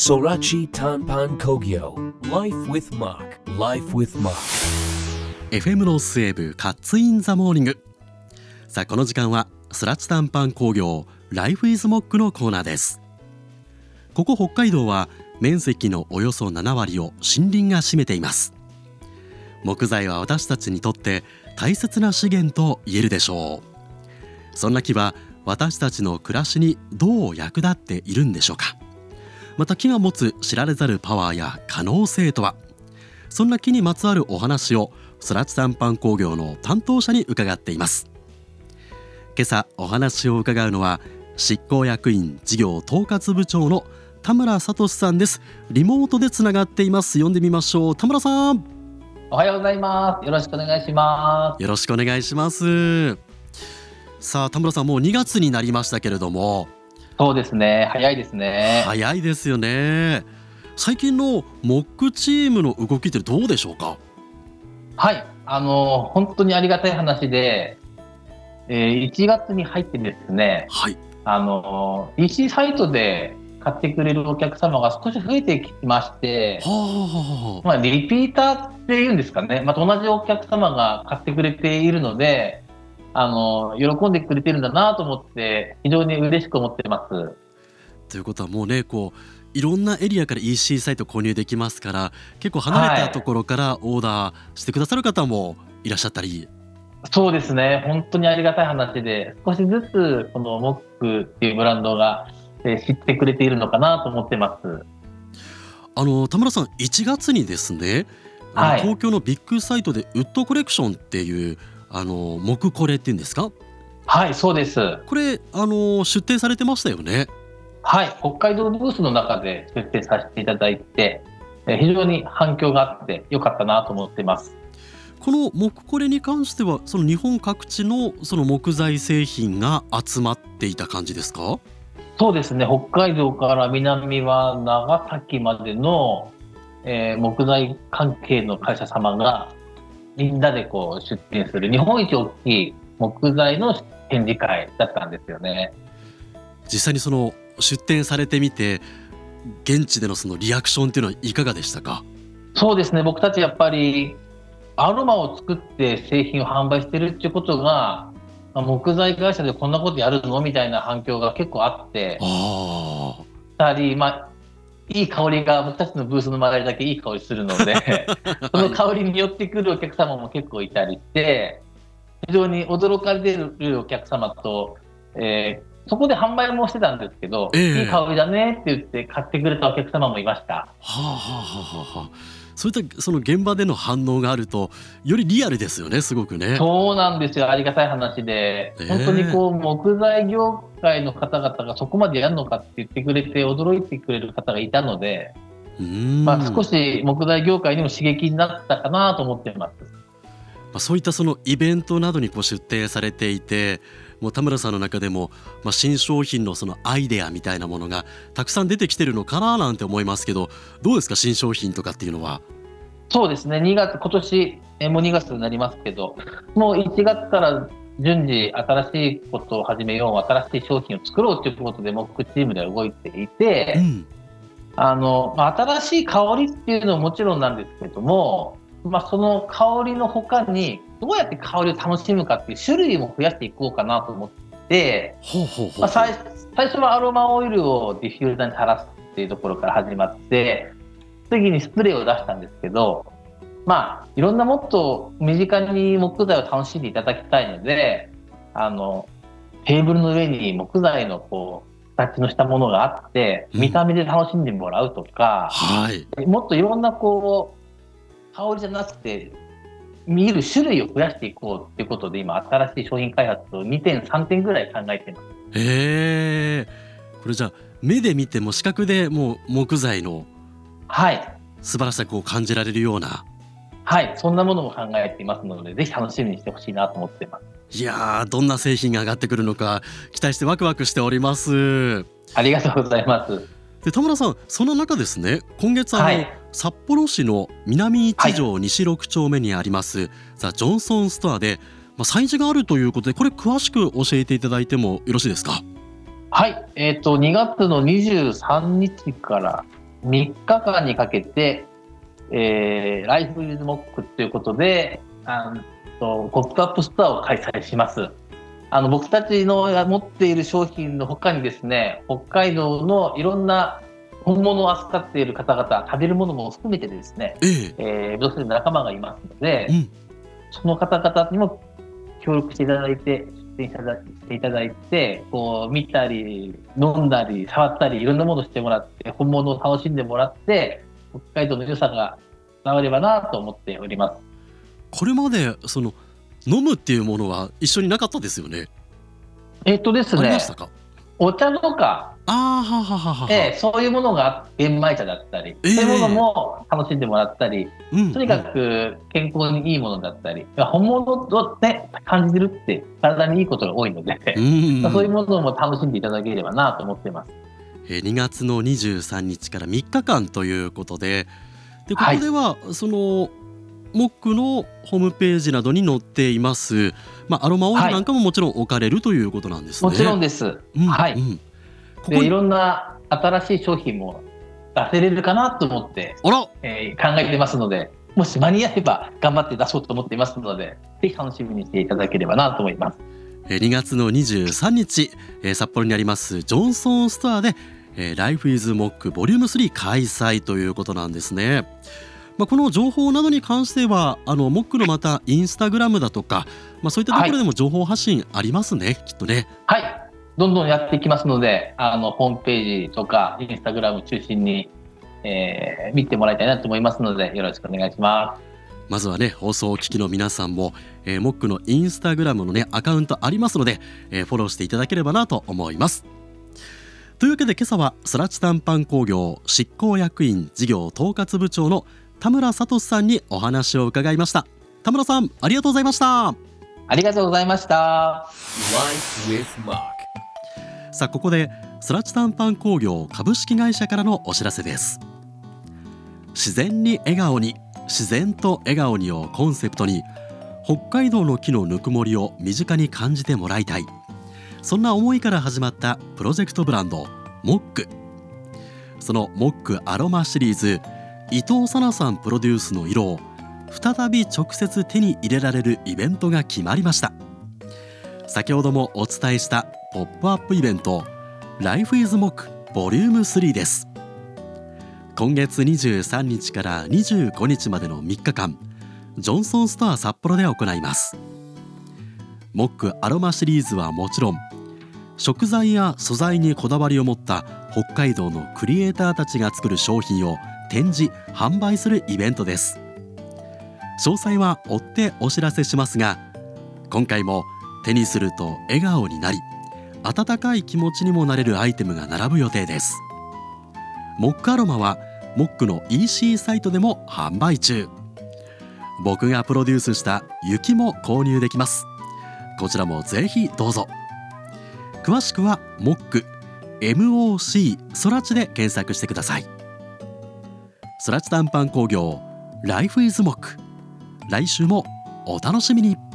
Sorachi 単板工業 Life with MOC Life with MOC. FM NORTH WAVE カッツ in the Morning。さあこの時間は空知単板工業 Life with MOC のコーナーです。ここ北海道は面積のおよそ7割を森林が占めています。木材は私たちにとって大切な資源と言えるでしょう。そんな木は私たちの暮らしにどう役立っているんでしょうか。また木が持つ知られざるパワーや可能性とは？そんな木にまつわるお話をスラッチ短パン工業の担当者に伺っています。今朝お話を伺うのは執行役員事業統括部長の田村聡さんです。リモートでつながっています。読んでみましょう。田村さん。おはようございます。よろしくお願いします。よろしくお願いします。さあ田村さんもう2月になりましたけれどもそうですね。早いですね。早いですよね。最近のモックチームの動きってどうでしょうか？はい。あの本当にありがたい話で、えー、1月に入ってですね、はい、あの EC サイトで買ってくれるお客様が少し増えてきまして、はあ、まあ、リピーターっていうんですかね、また同じお客様が買ってくれているので、あの喜んでくれてるんだなと思って非常に嬉しく思ってます。ということはもうねこういろんなエリアから EC サイト購入できますから結構離れたところからオーダーしてくださる方もいらっしゃったり。そうですね本当にありがたい話で少しずつこのモックっていうブランドが知ってくれているのかなと思ってます。あの田村さん1月にですね、はい、東京のビッグサイトでウッドコレクションっていうあの木これっていうんですか？はいそうです。これあの出展されてましたよね？はい北海道ブースの中で出展させていただいて非常に反響があってよかったなと思ってます。この木これに関してはその日本各地のその木材製品が集まっていた感じですか？そうですね。北海道から南は長崎までの、えー、木材関係の会社様がみんなでこう出展する日本一大きい木材の展示会だったんですよね。実際にその出展されてみて現地でのそのリアクションっていうのはいかがでしたか？そうですね。僕たちやっぱりアロマを作って製品を販売してるっていうことが木材会社でこんなことやるの？みたいな反響が結構あって。たり、まあ、いい香りが僕たちのブースの周りだけいい香りするので その香りに寄ってくるお客様も結構いたりして非常に驚かれてるお客様と、えー、そこで販売もしてたんですけど、えー、いい香りだねって言って買ってくれたお客様もいました。はあはあはあそういったその現場での反応があるとよりリアルですよねすごくね。そうなんですよありがたい話で、えー、本当にこう木材業界の方々がそこまでやるのかって言ってくれて驚いてくれる方がいたので、まあ、少し木材業界にも刺激になったかなと思ってます。まあ、そういったそのイベントなどにこう出展されていてもう田村さんの中でも、まあ、新商品のそのアイデアみたいなものがたくさん出てきてるのかななんて思いますけどどうですか？新商品とかっていうのは。そうですね。2月今年えもう2月になりますけどもう1月から順次新しいことを始めよう新しい商品を作ろうということでモックチームでは動いていて、うん、あの新しい香りっていうのももちろんなんですけどもまあ、その香りのほかにどうやって香りを楽しむかっていう種類も増やしていこうかなと思ってまあ、最初はアロマオイルをディフューザーに垂らすっていうところから始まって次にスプレーを出したんですけどまあいろんなもっと身近に木材を楽しんでいただきたいのであのテーブルの上に木材のこう形のしたものがあって見た目で楽しんでもらうとか、うんはい、もっといろんなこう香りじゃなくて見る種類を増やしていこうっていうことで今新しい商品開発を2点3点ぐらい考えてます。へえこれじゃあ目で見ても視覚でもう木材のはい。素晴らしさを感じられるようなはい。そんなものも考えていますのでぜひ楽しみにしてほしいなと思っています。いやどんな製品が上がってくるのか期待してワクワクしております。ありがとうございます。で田村さんその中ですね。今月あの、はい札幌市の南一条西6丁目にあります、はい、ザ・ジョンソンストアで、まあ、催事があるということでこれ詳しく教えていただいてもよろしいですか？はい、えーと、2月の23日から3日間にかけて、えー、 Life with MOC ということで、あのポップアップストアを開催します。あの僕たちの持っている商品の他にですね、北海道のいろんな本物を扱っている方々、食べるものも含めてですね、えええー、要するに仲間がいますので、うん、その方々にも協力していただいて、出店していただいて、こう見たり、飲んだり、触ったり、いろんなものをしてもらって、本物を楽しんでもらって、北海道の良さが伝わればなと思っております。これまでその飲むっていうものは一緒になかったですよね？えっとですね。お茶とか、あはははは、えー、そういうものが玄米茶だったり、えー、そういうものも楽しんでもらったり、うん、とにかく健康にいいものだったり、うん、本物を、ね、感じるって体にいいことが多いので、うん、そういうものも楽しんでいただければなと思っています。2月の23日から3日間ということででここでは、そのモックのホームページなどに載っています、まあ、アロマオイルなんかももちろん置かれるということなんですね。もちろんです、うん、はい、うん、ここいろんな新しい商品も出せれるかなと思ってえー、考えてますのでもし間に合えば頑張って出そうと思っていますのでぜひ楽しみにしていただければなと思います。2月の23日、札幌にありますジョンソンストアで「Life is Mock ボリューム3開催ということなんですね。まあ、この情報などに関してはあのモックのまたインスタグラムだとか、まあ、そういったところでも情報発信ありますね、はい、きっとね。はいどんどんやっていきますのであのホームページとかインスタグラム中心に、えー、見てもらいたいなと思いますのでよろしくお願いします。まずはね放送を聞きの皆さんも、えー、モックのインスタグラムのねアカウントありますので、えー、フォローしていただければなと思います。というわけで今朝はスラチタンパン工業執行役員事業統括部長の田村聡さんにお話を伺いました田村さんありがとうございましたありがとうございましたさあここでスラチタンパン工業株式会社からのお知らせです。自然に笑顔に自然と笑顔にをコンセプトに北海道の木のぬくもりを身近に感じてもらいたい。そんな思いから始まったプロジェクトブランドモック。そのモックアロマシリーズ伊藤さなさんプロデュースの色を再び直接手に入れられるイベントが決まりました。先ほどもお伝えしたポップアップイベント Life is Mock ボリューム3です。今月23日から25日までの3日間ジョンソンストア札幌で行います。モックアロマシリーズはもちろん食材や素材にこだわりを持った北海道のクリエイターたちが作る商品を展示販売するイベントです。詳細は追ってお知らせしますが今回も手にすると笑顔になり温かい気持ちにもなれるアイテムが並ぶ予定です。モックアロマはモックの EC サイトでも販売中。僕がプロデュースした雪も購入できます。こちらもぜひどうぞ。詳しくはモック MOC ソラチで検索してください。スラチ短パン工業 Life is Mock 来週もお楽しみに。